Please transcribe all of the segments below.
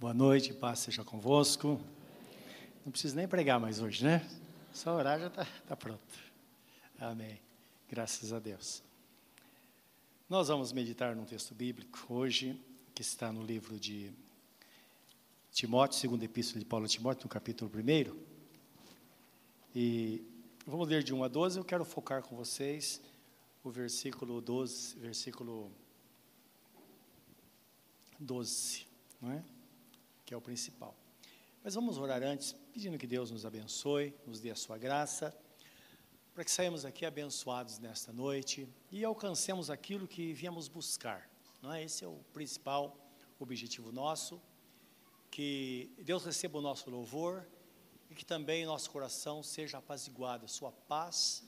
Boa noite, paz seja convosco. Não preciso nem pregar mais hoje, né? Só orar já está tá pronto. Amém. Graças a Deus. Nós vamos meditar num texto bíblico hoje, que está no livro de Timóteo, segunda epístola de Paulo a Timóteo, no capítulo 1. E vamos ler de 1 a 12. Eu quero focar com vocês o versículo 12, versículo 12, não é? Que é o principal. Mas vamos orar antes, pedindo que Deus nos abençoe, nos dê a sua graça, para que saímos aqui abençoados nesta noite e alcancemos aquilo que viemos buscar. Não é? Esse é o principal objetivo nosso, que Deus receba o nosso louvor e que também nosso coração seja apaziguado, sua paz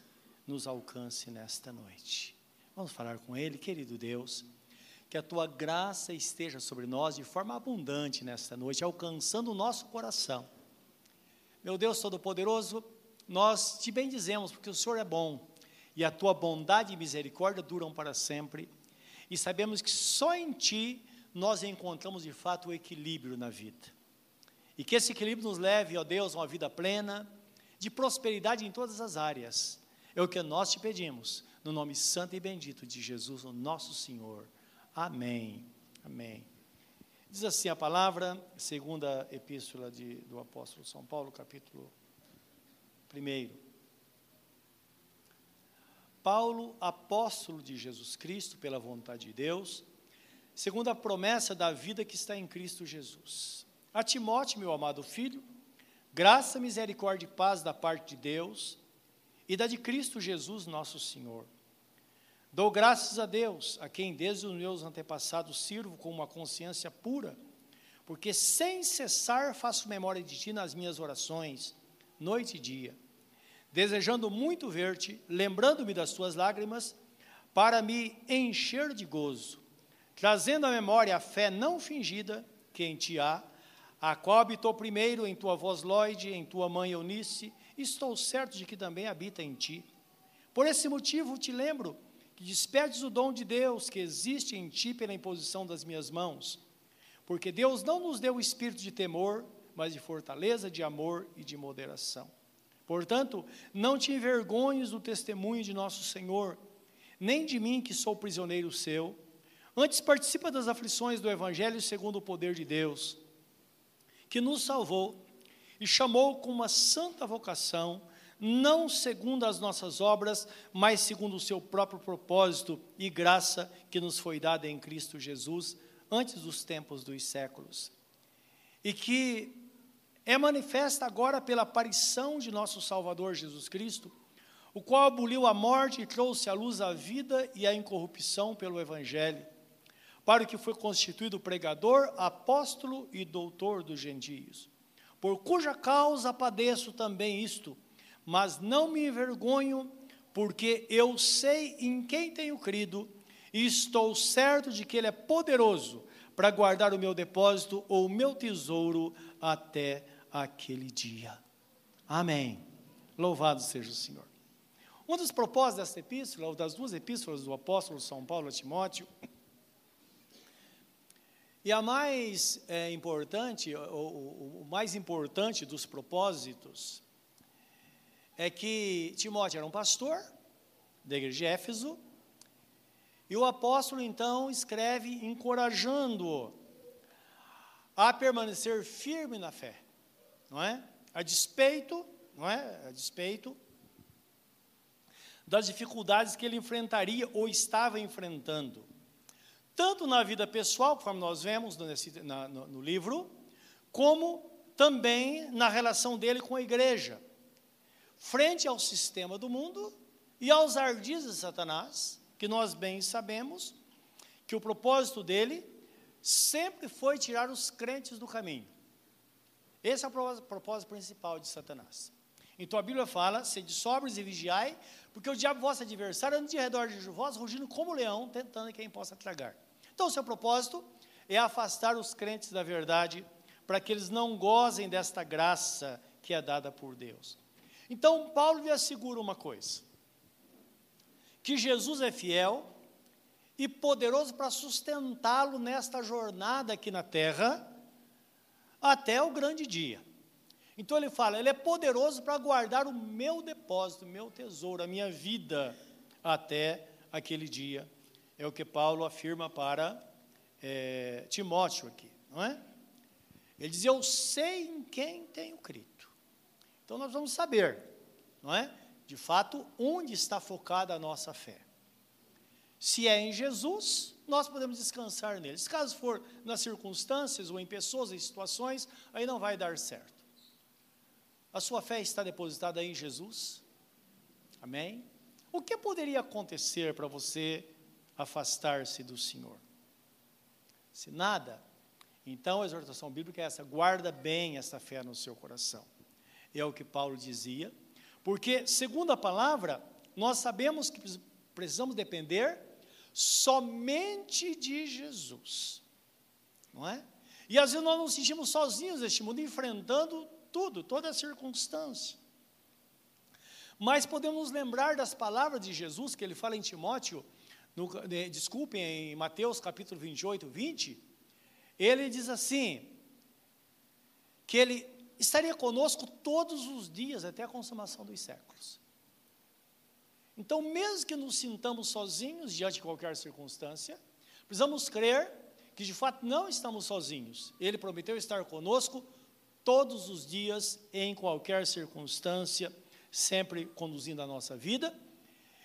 nos alcance nesta noite. Vamos falar com Ele, querido Deus que a tua graça esteja sobre nós de forma abundante nesta noite, alcançando o nosso coração. Meu Deus Todo-Poderoso, nós te bendizemos porque o Senhor é bom e a tua bondade e misericórdia duram para sempre. E sabemos que só em ti nós encontramos de fato o equilíbrio na vida. E que esse equilíbrio nos leve, ó Deus, a uma vida plena, de prosperidade em todas as áreas. É o que nós te pedimos, no nome santo e bendito de Jesus, o nosso Senhor. Amém. Amém. Diz assim a palavra, segunda epístola de, do apóstolo São Paulo, capítulo 1. Paulo, apóstolo de Jesus Cristo, pela vontade de Deus, segundo a promessa da vida que está em Cristo Jesus. A Timóteo, meu amado filho, graça, misericórdia e paz da parte de Deus e da de Cristo Jesus, nosso Senhor Dou graças a Deus, a quem desde os meus antepassados sirvo com uma consciência pura, porque sem cessar faço memória de ti nas minhas orações, noite e dia, desejando muito ver-te, lembrando-me das tuas lágrimas, para me encher de gozo, trazendo à memória a fé não fingida que em ti há, a qual habitou primeiro em tua voz Lloyd, em tua mãe Eunice, estou certo de que também habita em ti. Por esse motivo te lembro que despertes o dom de Deus que existe em ti pela imposição das minhas mãos. Porque Deus não nos deu o espírito de temor, mas de fortaleza, de amor e de moderação. Portanto, não te envergonhes do testemunho de nosso Senhor, nem de mim que sou prisioneiro seu. Antes participa das aflições do Evangelho segundo o poder de Deus, que nos salvou e chamou com uma santa vocação não segundo as nossas obras, mas segundo o seu próprio propósito e graça que nos foi dada em Cristo Jesus antes dos tempos dos séculos. E que é manifesta agora pela aparição de nosso Salvador Jesus Cristo, o qual aboliu a morte e trouxe à luz a vida e a incorrupção pelo Evangelho, para o que foi constituído pregador, apóstolo e doutor dos gentios, por cuja causa padeço também isto mas não me envergonho, porque eu sei em quem tenho crido e estou certo de que Ele é poderoso para guardar o meu depósito ou o meu tesouro até aquele dia. Amém. Louvado seja o Senhor. Um dos propósitos desta epístola, ou das duas epístolas do apóstolo São Paulo a Timóteo, e a mais é, importante, o, o, o mais importante dos propósitos, é que Timóteo era um pastor da igreja de Éfeso, e o apóstolo então escreve encorajando-o a permanecer firme na fé, não é? A despeito, não é? A despeito das dificuldades que ele enfrentaria ou estava enfrentando, tanto na vida pessoal, conforme nós vemos no, no livro, como também na relação dele com a igreja frente ao sistema do mundo e aos ardis de Satanás, que nós bem sabemos que o propósito dele sempre foi tirar os crentes do caminho. Esse é o propósito principal de Satanás. Então a Bíblia fala: sede sóbrios e vigiai, porque o diabo, vosso adversário, anda de redor de vós, rugindo como leão, tentando quem possa tragar. Então o seu propósito é afastar os crentes da verdade, para que eles não gozem desta graça que é dada por Deus. Então, Paulo lhe assegura uma coisa: que Jesus é fiel e poderoso para sustentá-lo nesta jornada aqui na terra, até o grande dia. Então ele fala, ele é poderoso para guardar o meu depósito, o meu tesouro, a minha vida até aquele dia. É o que Paulo afirma para é, Timóteo aqui, não é? Ele diz: Eu sei em quem tenho crido. Então nós vamos saber, não é? De fato, onde está focada a nossa fé. Se é em Jesus, nós podemos descansar nele. Se caso for nas circunstâncias ou em pessoas, em situações, aí não vai dar certo. A sua fé está depositada em Jesus? Amém? O que poderia acontecer para você afastar-se do Senhor? Se nada, então a exortação bíblica é essa: guarda bem essa fé no seu coração. É o que Paulo dizia, porque, segundo a palavra, nós sabemos que precisamos depender somente de Jesus, não é? E às vezes nós nos sentimos sozinhos neste mundo, enfrentando tudo, toda a circunstância. Mas podemos lembrar das palavras de Jesus que ele fala em Timóteo, no, desculpem, em Mateus capítulo 28, 20, ele diz assim, que ele estaria conosco todos os dias até a consumação dos séculos. Então, mesmo que nos sintamos sozinhos diante de qualquer circunstância, precisamos crer que de fato não estamos sozinhos. Ele prometeu estar conosco todos os dias, em qualquer circunstância, sempre conduzindo a nossa vida.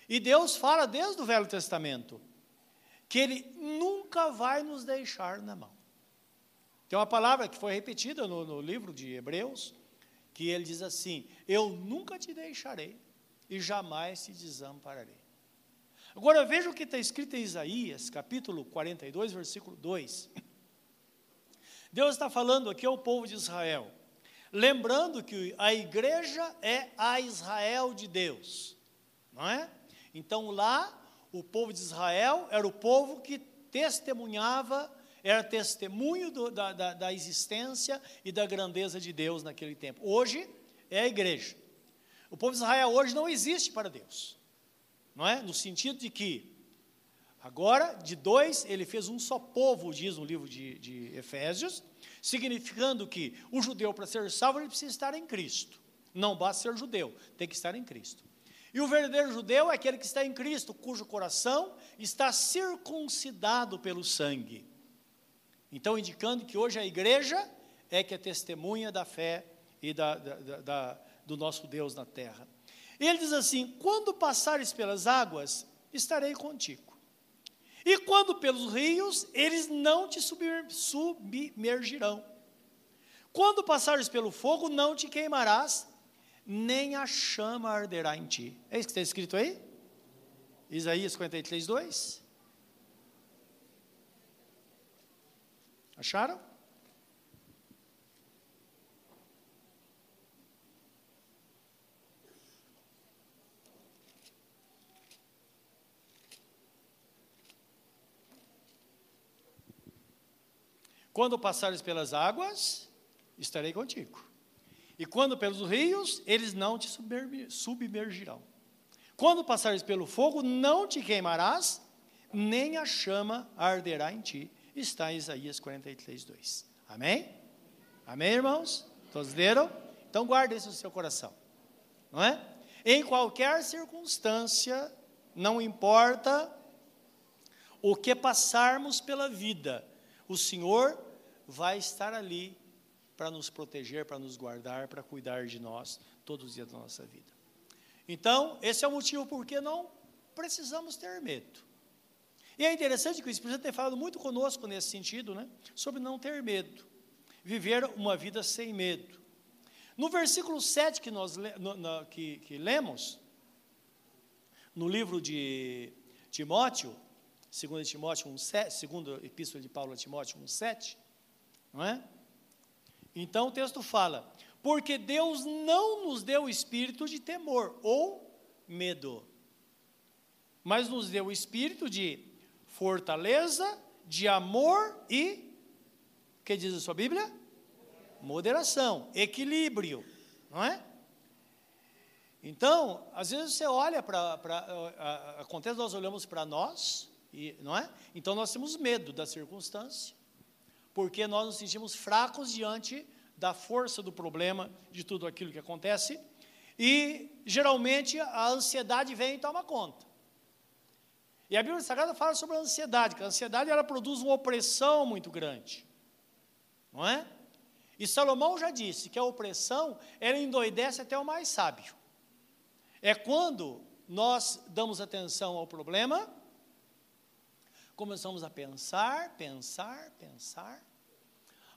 E Deus fala desde o Velho Testamento que Ele nunca vai nos deixar na mão. Tem uma palavra que foi repetida no, no livro de Hebreus, que ele diz assim: Eu nunca te deixarei e jamais te desampararei. Agora veja o que está escrito em Isaías, capítulo 42, versículo 2. Deus está falando aqui ao povo de Israel, lembrando que a igreja é a Israel de Deus, não é? Então lá, o povo de Israel era o povo que testemunhava era testemunho do, da, da, da existência e da grandeza de Deus naquele tempo. Hoje é a igreja. O povo de Israel hoje não existe para Deus, não é? No sentido de que agora de dois ele fez um só povo, diz no livro de, de Efésios, significando que o judeu para ser salvo ele precisa estar em Cristo. Não basta ser judeu, tem que estar em Cristo. E o verdadeiro judeu é aquele que está em Cristo, cujo coração está circuncidado pelo sangue. Então, indicando que hoje a igreja é que é testemunha da fé e da, da, da, do nosso Deus na terra. Ele diz assim: quando passares pelas águas, estarei contigo. E quando pelos rios, eles não te submergirão. Quando passares pelo fogo, não te queimarás, nem a chama arderá em ti. É isso que está escrito aí? Isaías 53, 2. Acharam? Quando passares pelas águas, estarei contigo. E quando pelos rios, eles não te submergirão. Quando passares pelo fogo, não te queimarás, nem a chama arderá em ti está em Isaías 43, 2. Amém? Amém, irmãos? Todos leram? Então guarde isso no seu coração. Não é? Em qualquer circunstância, não importa o que passarmos pela vida, o Senhor vai estar ali para nos proteger, para nos guardar, para cuidar de nós todos os dias da nossa vida. Então, esse é o motivo por que não precisamos ter medo. E é interessante que o Espírito Santo tem falado muito conosco nesse sentido, né? Sobre não ter medo. Viver uma vida sem medo. No versículo 7 que nós no, no, que, que lemos, no livro de Timóteo, segundo Timóteo 1, segundo epístola de Paulo a Timóteo 1,7, não é? Então o texto fala, porque Deus não nos deu o espírito de temor ou medo, mas nos deu o espírito de fortaleza, de amor e, o que diz a sua Bíblia? Moderação, equilíbrio, não é? Então, às vezes você olha para, acontece, nós olhamos para nós, e, não é? Então nós temos medo da circunstância, porque nós nos sentimos fracos diante da força do problema, de tudo aquilo que acontece, e geralmente a ansiedade vem e toma conta. E a Bíblia Sagrada fala sobre a ansiedade, que a ansiedade ela produz uma opressão muito grande. Não é? E Salomão já disse que a opressão ela endoidece até o mais sábio. É quando nós damos atenção ao problema, começamos a pensar, pensar, pensar.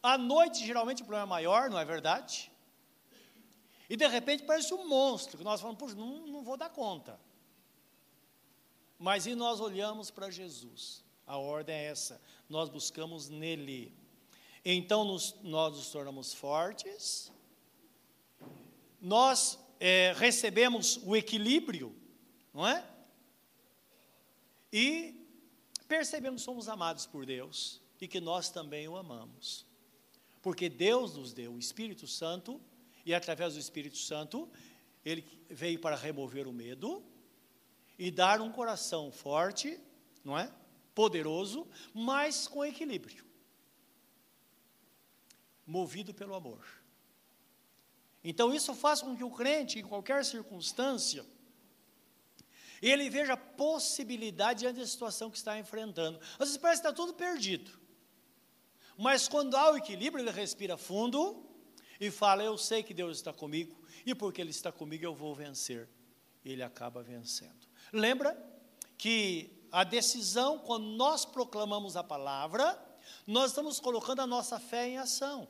À noite, geralmente, o problema é maior, não é verdade? E de repente parece um monstro, que nós falamos, puxa, não, não vou dar conta. Mas e nós olhamos para Jesus? A ordem é essa, nós buscamos nele. Então nos, nós nos tornamos fortes, nós é, recebemos o equilíbrio, não é? E percebemos que somos amados por Deus e que nós também o amamos. Porque Deus nos deu o Espírito Santo e através do Espírito Santo ele veio para remover o medo e dar um coração forte, não é? Poderoso, mas com equilíbrio. Movido pelo amor. Então isso faz com que o crente, em qualquer circunstância, ele veja possibilidade diante da situação que está enfrentando. Às vezes parece que está tudo perdido. Mas quando há o equilíbrio, ele respira fundo e fala: Eu sei que Deus está comigo, e porque Ele está comigo eu vou vencer. Ele acaba vencendo. Lembra que a decisão, quando nós proclamamos a palavra, nós estamos colocando a nossa fé em ação.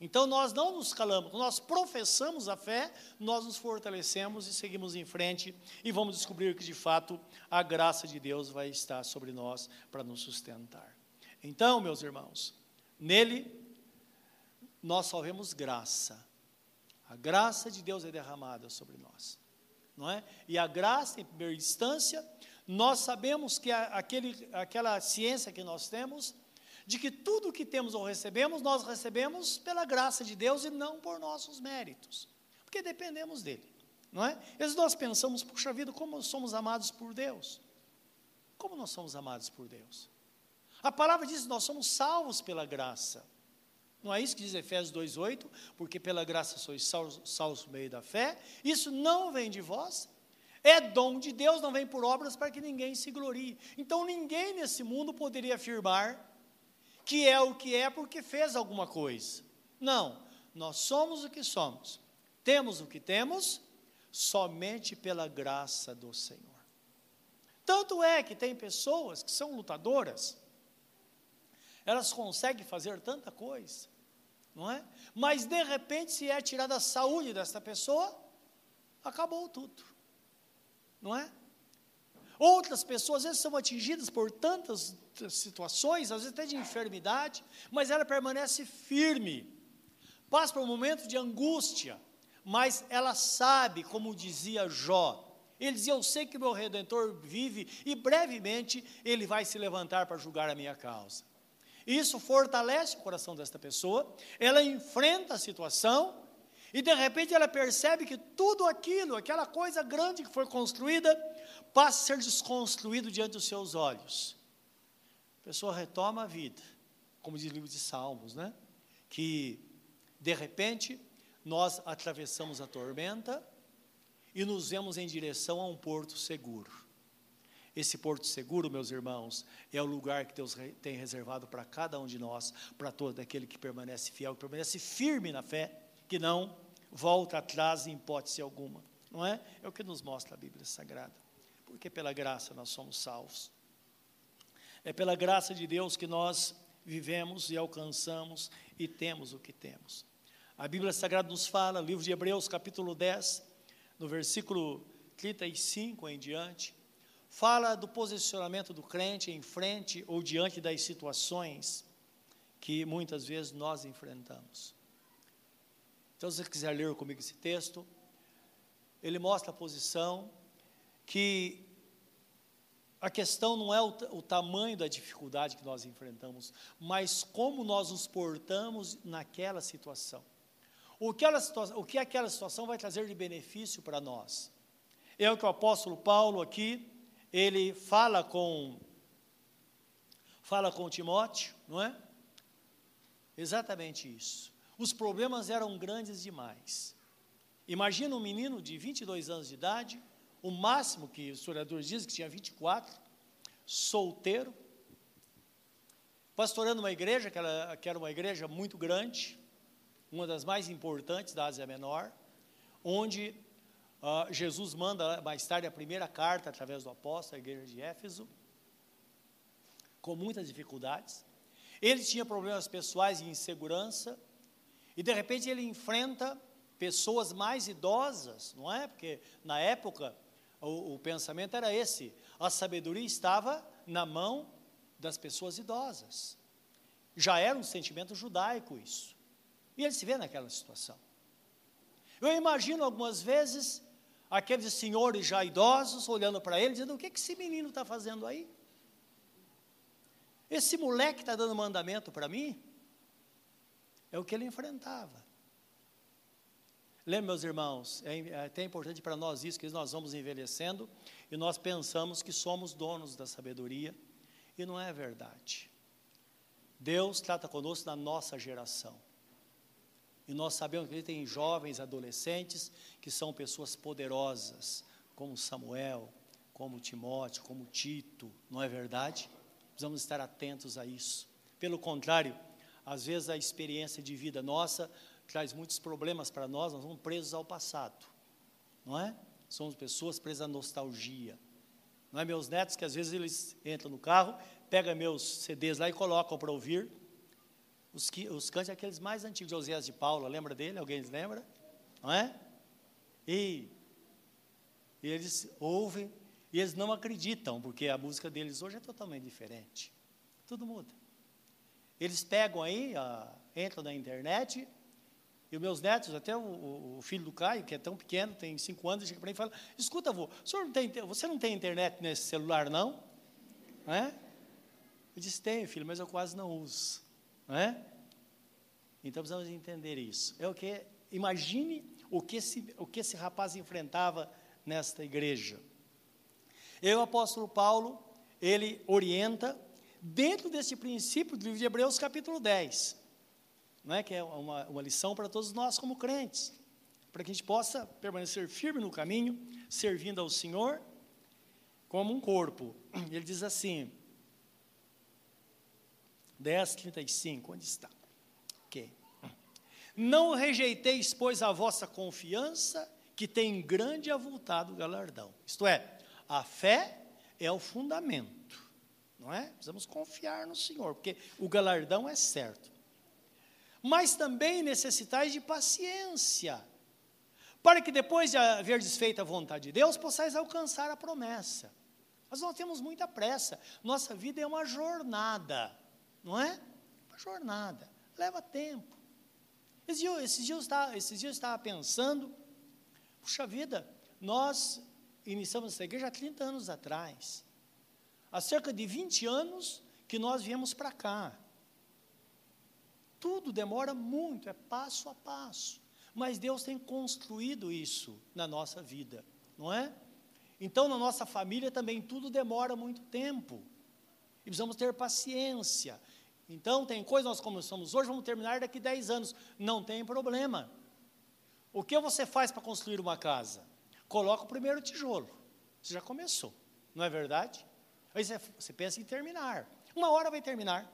Então nós não nos calamos, nós professamos a fé, nós nos fortalecemos e seguimos em frente e vamos descobrir que de fato a graça de Deus vai estar sobre nós para nos sustentar. Então, meus irmãos, nele nós só vemos graça. A graça de Deus é derramada sobre nós, não é? E a graça, em primeira instância, nós sabemos que aquele, aquela ciência que nós temos de que tudo que temos ou recebemos, nós recebemos pela graça de Deus e não por nossos méritos, porque dependemos dele, não é? E nós pensamos, puxa vida, como somos amados por Deus. Como nós somos amados por Deus? A palavra diz nós somos salvos pela graça. Não é isso que diz Efésios 2,8? Porque pela graça sois salvos, por meio da fé. Isso não vem de vós, é dom de Deus, não vem por obras para que ninguém se glorie. Então ninguém nesse mundo poderia afirmar que é o que é porque fez alguma coisa. Não, nós somos o que somos, temos o que temos, somente pela graça do Senhor. Tanto é que tem pessoas que são lutadoras, elas conseguem fazer tanta coisa, não é? Mas de repente, se é tirada a saúde dessa pessoa, acabou tudo, não é? Outras pessoas, às vezes, são atingidas por tantas situações, às vezes até de enfermidade, mas ela permanece firme. Passa por um momento de angústia, mas ela sabe, como dizia Jó. Ele dizia: Eu sei que meu redentor vive e brevemente ele vai se levantar para julgar a minha causa. Isso fortalece o coração desta pessoa, ela enfrenta a situação e de repente ela percebe que tudo aquilo, aquela coisa grande que foi construída, passa a ser desconstruído diante dos seus olhos. A pessoa retoma a vida, como diz o livro de Salmos, né? Que de repente nós atravessamos a tormenta e nos vemos em direção a um porto seguro. Esse porto seguro, meus irmãos, é o lugar que Deus tem reservado para cada um de nós, para todo aquele que permanece fiel, que permanece firme na fé, que não volta atrás em hipótese alguma. Não é? É o que nos mostra a Bíblia Sagrada porque pela graça nós somos salvos. É pela graça de Deus que nós vivemos e alcançamos e temos o que temos. A Bíblia Sagrada nos fala, livro de Hebreus, capítulo 10, no versículo 35 em diante, fala do posicionamento do crente em frente ou diante das situações que muitas vezes nós enfrentamos. Então, se você quiser ler comigo esse texto, ele mostra a posição que a questão não é o, o, tamanho da dificuldade que nós enfrentamos, mas como nós nos portamos naquela situação. O que, ela, o que aquela situação vai trazer de benefício para nós? É o que o apóstolo Paulo aqui, ele fala com fala com Timóteo, não é? Exatamente isso. os problemas eram grandes demais. Imagina um menino de 22 anos de idade, o máximo que os historiadores dizem que tinha 24, solteiro, pastorando uma igreja, que era, que era uma igreja muito grande, uma das mais importantes da Ásia Menor, onde uh, Jesus manda mais tarde a primeira carta através do apóstolo à igreja de Éfeso, com muitas dificuldades. Ele tinha problemas pessoais e insegurança, e de repente ele enfrenta pessoas mais idosas, não é? Porque na época o, o pensamento era esse: a sabedoria estava na mão das pessoas idosas. Já era um sentimento judaico isso. E ele se vê naquela situação. Eu imagino algumas vezes aqueles senhores já idosos olhando para ele, dizendo: O que, que esse menino está fazendo aí? Esse moleque está dando mandamento para mim? É o que ele enfrentava. Lembra, meus irmãos, é, é até importante para nós isso, que nós vamos envelhecendo e nós pensamos que somos donos da sabedoria, e não é verdade. Deus trata conosco na nossa geração. E nós sabemos que tem jovens, adolescentes, que são pessoas poderosas, como Samuel, como Timóteo, como Tito, não é verdade? Precisamos estar atentos a isso. Pelo contrário, às vezes a experiência de vida nossa traz muitos problemas para nós, nós vamos presos ao passado, não é? Somos pessoas presas à nostalgia. Não é meus netos que às vezes eles entram no carro, pegam meus CDs lá e colocam para ouvir. Os, os cantos aqueles mais antigos, Josias de Paula, lembra dele? Alguém lembra? Não é? E, e eles ouvem e eles não acreditam, porque a música deles hoje é totalmente diferente. Tudo muda. Eles pegam aí, a, entram na internet, e meus netos, até o, o, filho do Caio, que é tão pequeno, tem cinco anos, chega para mim e fala: Escuta, avô, não tem, você não tem internet nesse celular, não? não é? Eu disse: Tenho, filho, mas eu quase não uso. Não é? Então precisamos entender isso. É o que, imagine o que esse, o que esse rapaz enfrentava nesta igreja. E o apóstolo Paulo, ele orienta dentro desse princípio do livro de Hebreus, capítulo 10, não é? que é uma, uma lição para todos nós como crentes, para que a gente possa permanecer firme no caminho, servindo ao Senhor como um corpo. Ele diz assim, 10, 35, onde está? Ok. Não rejeiteis, pois, a vossa confiança, que tem grande avultado galardão. Isto é, a fé é o fundamento, não é? Precisamos confiar no Senhor, porque o galardão é certo. Mas também necessitais de paciência, para que depois de haver desfeita a vontade de Deus, possais alcançar a promessa. Mas nós temos muita pressa, nossa vida é uma jornada, não é? Uma jornada, leva tempo. Esses dias, esses dias, eu, estava, esses dias estava pensando, puxa vida, nós iniciamos essa igreja há 30 anos atrás. Há cerca de 20 anos que nós viemos para cá. Tudo demora muito, é passo a passo. Mas Deus tem construído isso na nossa vida, não é? Então, na nossa família também tudo demora muito tempo. E precisamos ter paciência. Então, tem coisas nós começamos hoje, vamos terminar daqui 10 anos. Não tem problema. O que você faz para construir uma casa? coloca o primeiro tijolo. Você já começou, não é verdade? Aí você, você pensa em terminar. Uma hora vai terminar.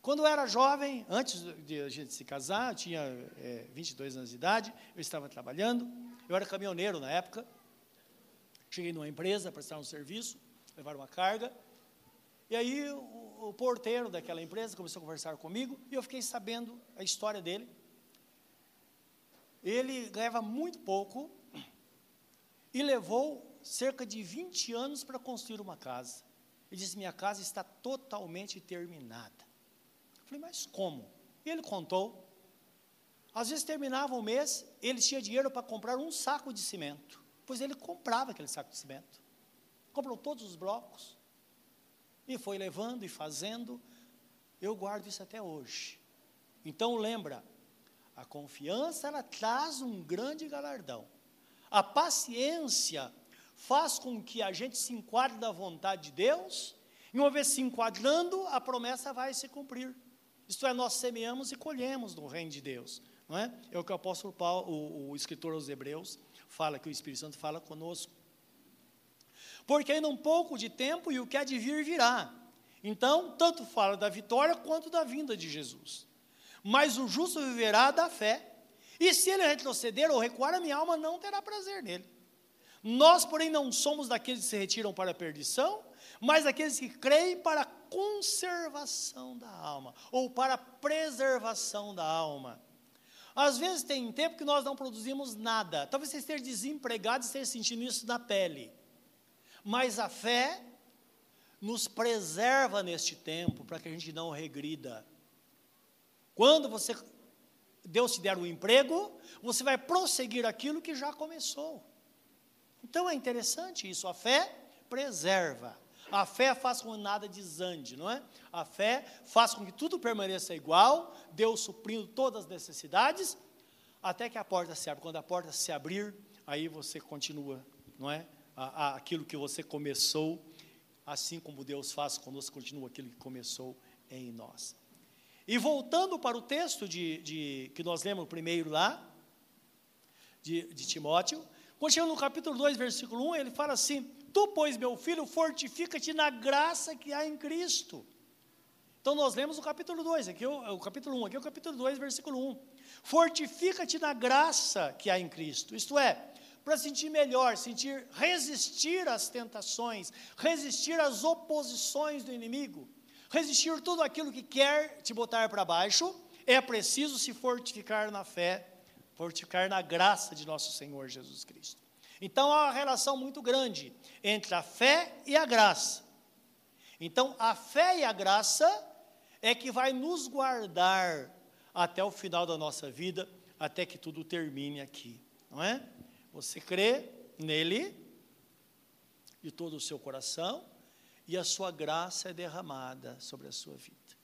Quando eu era jovem, antes de a gente se casar, eu tinha é, 22 anos de idade, eu estava trabalhando, eu era caminhoneiro na época. Cheguei numa empresa, prestar um serviço, levar uma carga. E aí o, o porteiro daquela empresa começou a conversar comigo e eu fiquei sabendo a história dele. Ele ganhava muito pouco e levou cerca de 20 anos para construir uma casa. Ele disse: Minha casa está totalmente terminada. Eu falei: Mas como? Ele contou. Às vezes terminava o mês, ele tinha dinheiro para comprar um saco de cimento, pois ele comprava aquele saco de cimento. Comprou todos os blocos e foi levando e fazendo. Eu guardo isso até hoje. Então lembra, a confiança ela traz um grande galardão. A paciência faz com que a gente se enquadre da vontade de Deus, e uma vez se enquadrando, a promessa vai se cumprir. Isto é, nós semeamos e colhemos no reino de Deus. Não é? é o que o apóstolo Paulo, o, o escritor aos Hebreus, fala, que o Espírito Santo fala conosco. Porque ainda um pouco de tempo e o que há de vir virá. Então, tanto fala da vitória quanto da vinda de Jesus. Mas o justo viverá da fé. E se ele retroceder ou recuar, a minha alma não terá prazer nele. Nós, porém, não somos daqueles que se retiram para a perdição, mas daqueles que creem para a conservação da alma, ou para a preservação da alma. Às vezes tem tempo que nós não produzimos nada. Talvez você esteja desempregado e esteja sentindo isso na pele. Mas a fé nos preserva neste tempo para que a gente não regrida. Quando você Deus te der um emprego, você vai prosseguir aquilo que já começou. Então é interessante isso, a fé preserva. A fé faz com que nada desande, não é? A fé faz com que tudo permaneça igual, Deus suprindo todas as necessidades, até que a porta se abre. Quando a porta se abrir, aí você continua, não é? A, a, aquilo que você começou, assim como Deus faz conosco, continua aquilo que começou em nós. E voltando para o texto de, de que nós lemos primeiro lá, de, de Timóteo, chega no capítulo 2, versículo 1, ele fala assim: Tu, pois, meu filho, fortifica-te na graça que há em Cristo. Então nós lemos o capítulo 2, aqui o, o capítulo 1, aqui é o capítulo 2, versículo 1. Fortifica-te na graça que há em Cristo. Isto é, para sentir melhor, sentir resistir às tentações, resistir às oposições do inimigo, resistir tudo aquilo que quer te botar para baixo, é preciso se fortificar na fé, fortificar na graça de nosso Senhor Jesus Cristo. Então há uma relação muito grande entre a fé e a graça. Então a fé e a graça é que vai nos guardar até o final da nossa vida, até que tudo termine aqui, não é? Você crê nele de todo o seu coração e a sua graça é derramada sobre a sua vida.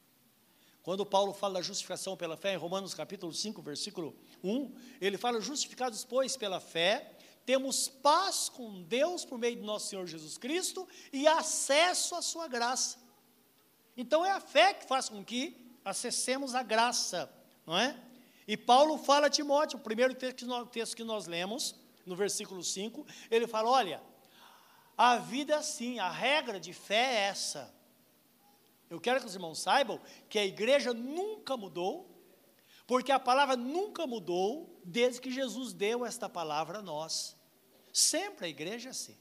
Quando Paulo fala da justificação pela fé, em Romanos capítulo 5, versículo 1, ele fala: justificados, pois, pela fé, temos paz com Deus por meio de nosso Senhor Jesus Cristo e acesso à sua graça. Então é a fé que faz com que acessemos a graça, não é? E Paulo fala a Timóteo, o primeiro texto que nós, texto que nós lemos, no versículo 5, ele fala: olha, a vida é assim, a regra de fé é essa. Eu quero que os irmãos saibam que a igreja nunca mudou, porque a palavra nunca mudou desde que Jesus deu esta palavra a nós. Sempre a igreja é assim,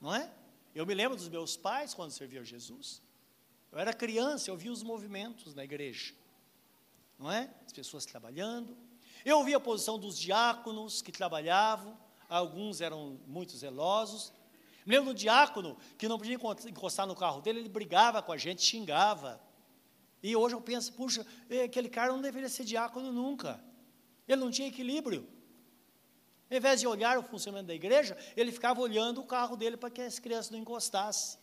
não é? Eu me lembro dos meus pais quando serviam Jesus. Eu era criança, eu via os movimentos na igreja, não é? As pessoas trabalhando. Eu via a posição dos diáconos que trabalhavam, alguns eram muito zelosos. Me lembro do diácono que não podia encostar no carro dele, ele brigava com a gente, xingava. E hoje eu penso, puxa, aquele cara não deveria ser diácono nunca. Ele não tinha equilíbrio. Ao invés de olhar o funcionamento da igreja, ele ficava olhando o carro dele para que as crianças não encostassem.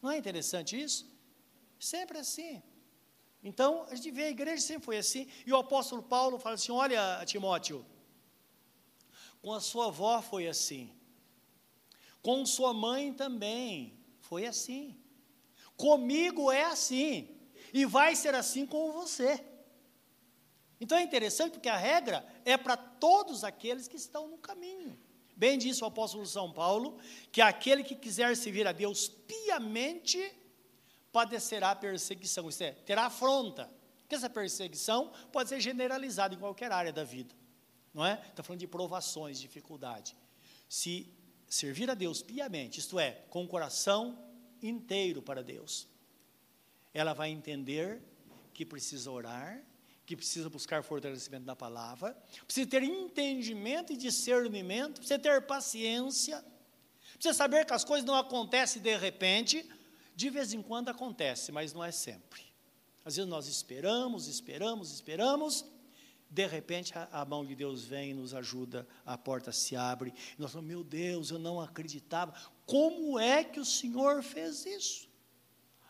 Não é interessante isso? Sempre assim. Então, a gente vê a igreja sempre foi assim. E o apóstolo Paulo fala assim: olha, Timóteo, com a sua avó foi assim. Com sua mãe também foi assim. Comigo é assim e vai ser assim com você. Então é interessante porque a regra é para todos aqueles que estão no caminho. Bem disse o apóstolo São Paulo, que aquele que quiser servir a Deus piamente padecerá perseguição, isto é, terá afronta. Porque essa perseguição pode ser generalizada em qualquer área da vida, não é? Está falando de provações, dificuldade. Se servir a Deus piamente, isto é, com o coração inteiro para Deus, ela vai entender que precisa orar, que precisa buscar fortalecimento da palavra, precisa ter entendimento e discernimento, precisa ter paciência, precisa saber que as coisas não acontecem de repente, de vez em quando acontece, mas não é sempre. Às vezes nós esperamos, esperamos, esperamos, de repente a, mão de Deus vem e nos ajuda, a porta se abre, e nós falamos, meu Deus, eu não acreditava, como é que o Senhor fez isso?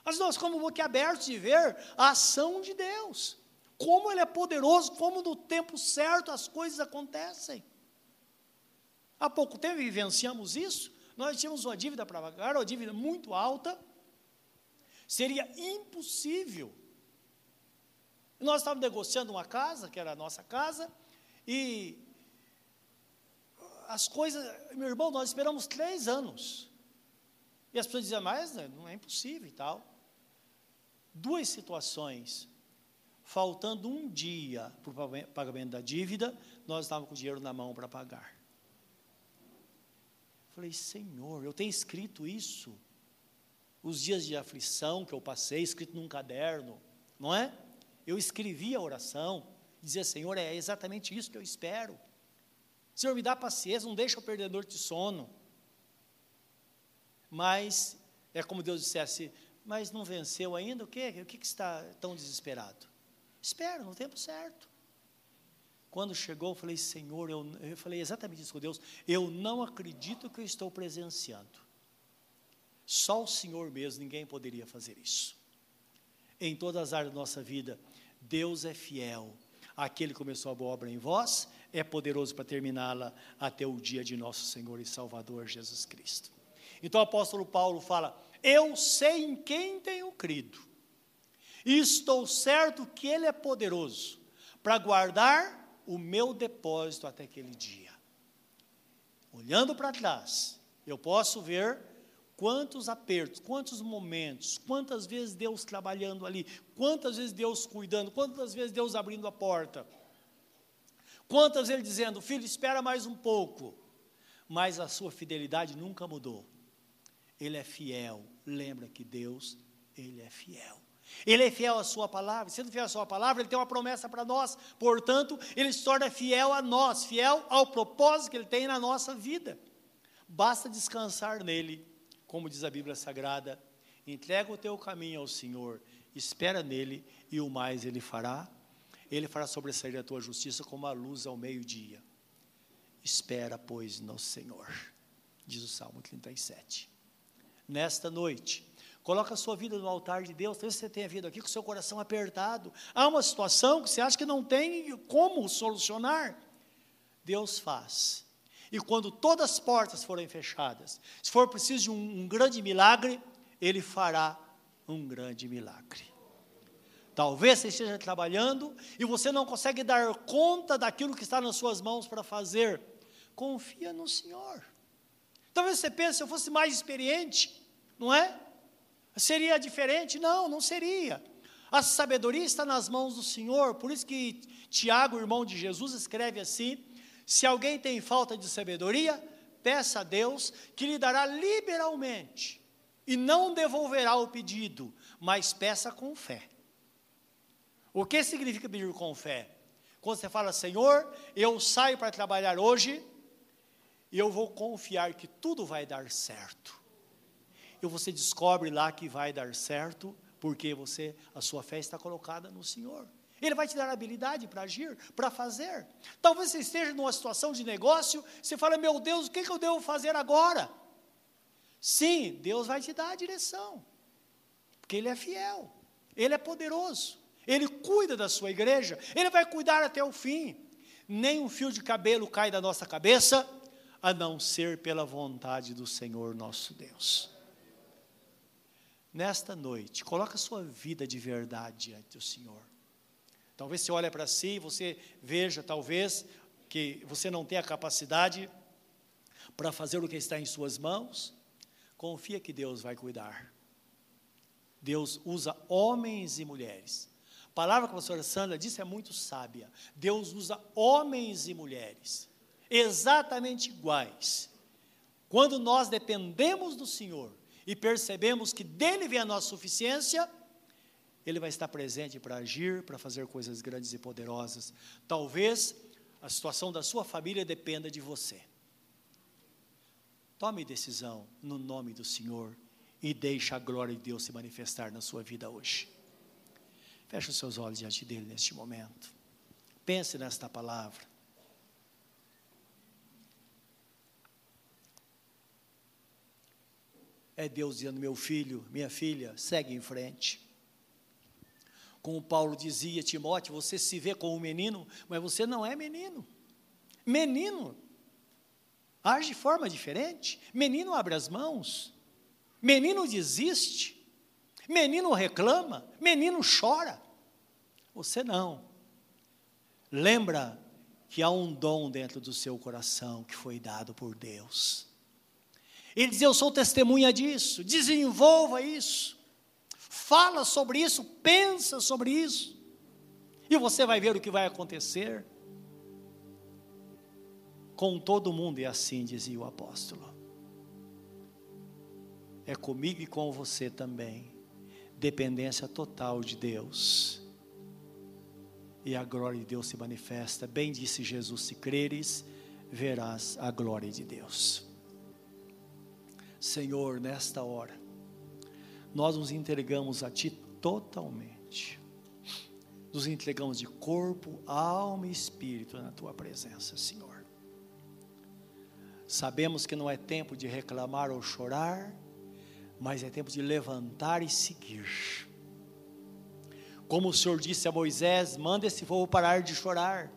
Mas nós ficamos boquiabertos de ver a ação de Deus. Como Ele é poderoso, como no tempo certo as coisas acontecem. Há pouco tempo vivenciamos isso. Nós tínhamos uma dívida para pagar, uma dívida muito alta. Seria impossível Nós estávamos negociando uma casa, que era a nossa casa, e as coisas, meu irmão, nós esperamos três anos. E as pessoas diziam, mas né, não é impossível e tal. Duas situações. Faltando um dia para o pagamento da dívida, nós estávamos com o dinheiro na mão para pagar. Falei, Senhor, eu tenho escrito isso. Os dias de aflição que eu passei, escrito num caderno, não é? Eu escrevi a oração, dizia, Senhor, é exatamente isso que eu espero. Senhor, me dá paciência, não deixa eu perder noite de sono. Mas, é como Deus dissesse, mas não venceu ainda, o quê? O que, que está tão desesperado? Espera, no tempo certo. Quando chegou, eu falei, Senhor, eu, eu falei exatamente isso com Deus, eu não acredito que eu estou presenciando. Só o Senhor mesmo, ninguém poderia fazer isso. Em todas as áreas da nossa vida, Deus é fiel. Aquele que começou a boa obra em vós é poderoso para terminá-la até o dia de nosso Senhor e Salvador Jesus Cristo. Então o apóstolo Paulo fala: Eu sei em quem tenho crido, e estou certo que Ele é poderoso para guardar o meu depósito até aquele dia. Olhando para trás, eu posso ver Quantos apertos, quantos momentos, quantas vezes Deus trabalhando ali, quantas vezes Deus cuidando, quantas vezes Deus abrindo a porta, quantas Ele dizendo, filho, espera mais um pouco, mas a sua fidelidade nunca mudou. Ele é fiel, lembra que Deus, Ele é fiel. Ele é fiel à sua palavra, sendo fiel à sua palavra, ele tem uma promessa para nós, portanto, ele se torna fiel a nós, fiel ao propósito que ele tem na nossa vida. Basta descansar nele como diz a Bíblia Sagrada, entrega o teu caminho ao Senhor, espera nele e o mais ele fará. Ele fará sobressair a tua justiça como a luz ao meio-dia. Espera, pois, no Senhor, diz o Salmo 37. Nesta noite, coloca a sua vida no altar de Deus. Talvez você tenha vindo aqui com o seu coração apertado. Há uma situação que você acha que não tem como solucionar. Deus faz e quando todas as portas forem fechadas, se for preciso de um, um grande milagre, Ele fará um grande milagre. Talvez você esteja trabalhando e você não consegue dar conta daquilo que está nas suas mãos para fazer. Confia no Senhor. Talvez você pense, se eu fosse mais experiente, não é? Seria diferente? Não, não seria. A sabedoria está nas mãos do Senhor, por isso que Tiago, irmão de Jesus, escreve assim: se alguém tem falta de sabedoria, peça a Deus que lhe dará liberalmente e não devolverá o pedido, mas peça com fé. O que significa pedir com fé? Quando você fala, Senhor, eu saio para trabalhar hoje e eu vou confiar que tudo vai dar certo. E você descobre lá que vai dar certo, porque você, a sua fé está colocada no Senhor. Ele vai te dar habilidade para agir, para fazer. Talvez você esteja numa situação de negócio, você fala, meu Deus, o que, que eu devo fazer agora? Sim, Deus vai te dar a direção, porque Ele é fiel, Ele é poderoso, Ele cuida da sua igreja, Ele vai cuidar até o fim. Nem um fio de cabelo cai da nossa cabeça, a não ser pela vontade do Senhor nosso Deus. Nesta noite, coloca a sua vida de verdade diante do Senhor. Talvez você olhe para si e você veja, talvez, que você não tem a capacidade para fazer o que está em suas mãos. Confia que Deus vai cuidar. Deus usa homens e mulheres. A palavra que a pastora Sandra disse é muito sábia. Deus usa homens e mulheres, exatamente iguais. Quando nós dependemos do Senhor e percebemos que dele vem a nossa suficiência, ele vai estar presente para agir, para fazer coisas grandes e poderosas. Talvez a situação da sua família dependa de você. Tome decisão no nome do Senhor e deixe a glória de Deus se manifestar na sua vida hoje. Feche os seus olhos diante dele neste momento. Pense nesta palavra. É Deus dizendo: meu filho, minha filha, segue em frente. Como Paulo dizia, Timóteo, você se vê como um menino, mas você não é menino. Menino age de forma diferente. Menino abre as mãos. Menino desiste. Menino reclama. Menino chora. Você não. Lembra que há um dom dentro do seu coração que foi dado por Deus. Ele diz: Eu sou testemunha disso. Desenvolva isso. Fala sobre isso, pensa sobre isso. E você vai ver o que vai acontecer. Com todo mundo é assim, dizia o apóstolo. É comigo e com você também. Dependência total de Deus. E a glória de Deus se manifesta. Bem disse Jesus: se creres, verás a glória de Deus. Senhor, nesta hora, nós nos entregamos a Ti totalmente. Nos entregamos de corpo, alma e espírito na Tua presença, Senhor. Sabemos que não é tempo de reclamar ou chorar, mas é tempo de levantar e seguir. Como o Senhor disse a Moisés: manda esse povo parar de chorar.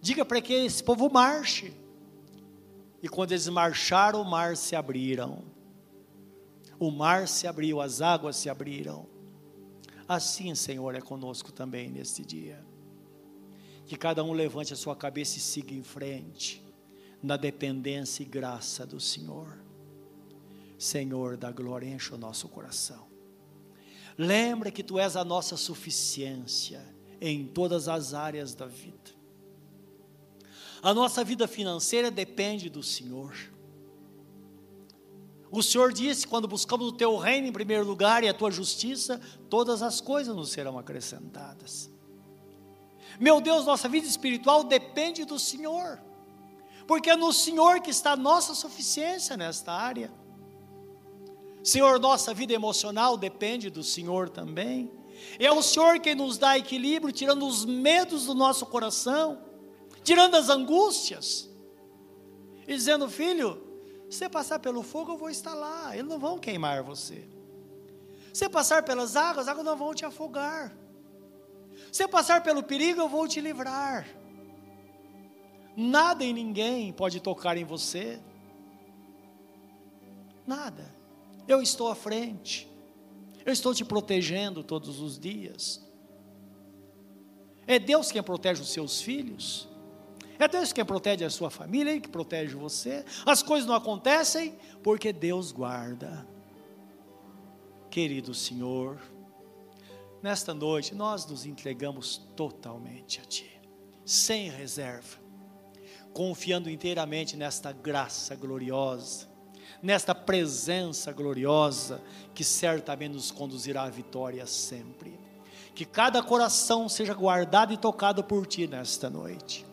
Diga para que esse povo marche. E quando eles marcharam, o mar se abriram. O mar se abriu, as águas se abriram. Assim, Senhor, é conosco também neste dia. Que cada um levante a sua cabeça e siga em frente, na dependência e graça do Senhor. Senhor da glória, enche o nosso coração. Lembra que Tu és a nossa suficiência em todas as áreas da vida. A nossa vida financeira depende do Senhor. O Senhor disse: quando buscamos o teu reino em primeiro lugar e a tua justiça, todas as coisas nos serão acrescentadas. Meu Deus, nossa vida espiritual depende do Senhor, porque é no Senhor que está a nossa suficiência nesta área. Senhor, nossa vida emocional depende do Senhor também. É o Senhor quem nos dá equilíbrio, tirando os medos do nosso coração, tirando as angústias, e dizendo, filho, você passar pelo fogo, eu vou estar lá, eles não vão queimar você. Você passar pelas águas, as águas não vão te afogar. Você passar pelo perigo, eu vou te livrar. Nada e ninguém pode tocar em você. Nada. Eu estou à frente. Eu estou te protegendo todos os dias. É Deus quem protege os seus filhos. É Deus quem protege a sua família, Ele que protege você. As coisas não acontecem porque Deus guarda. Querido Senhor, nesta noite nós nos entregamos totalmente a Ti, sem reserva, confiando inteiramente nesta graça gloriosa, nesta presença gloriosa que certamente nos conduzirá à vitória sempre. Que cada coração seja guardado e tocado por Ti nesta noite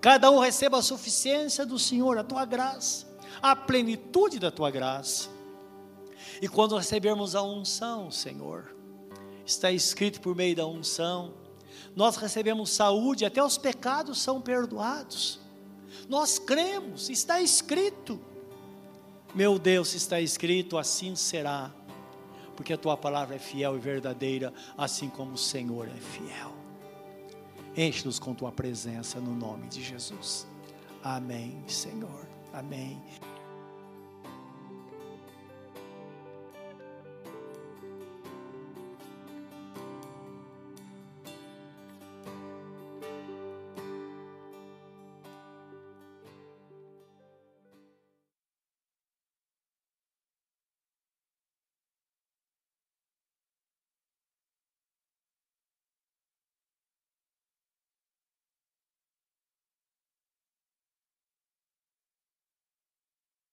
Cada um receba a suficiência do Senhor, a tua graça, a plenitude da tua graça. E quando recebermos a unção, Senhor, está escrito por meio da unção, nós recebemos saúde, até os pecados são perdoados. Nós cremos, está escrito. Meu Deus, está escrito, assim será, porque a tua palavra é fiel e verdadeira, assim como o Senhor é fiel. Enche-nos com tua presença no nome de Jesus. Amém, Senhor. Amém.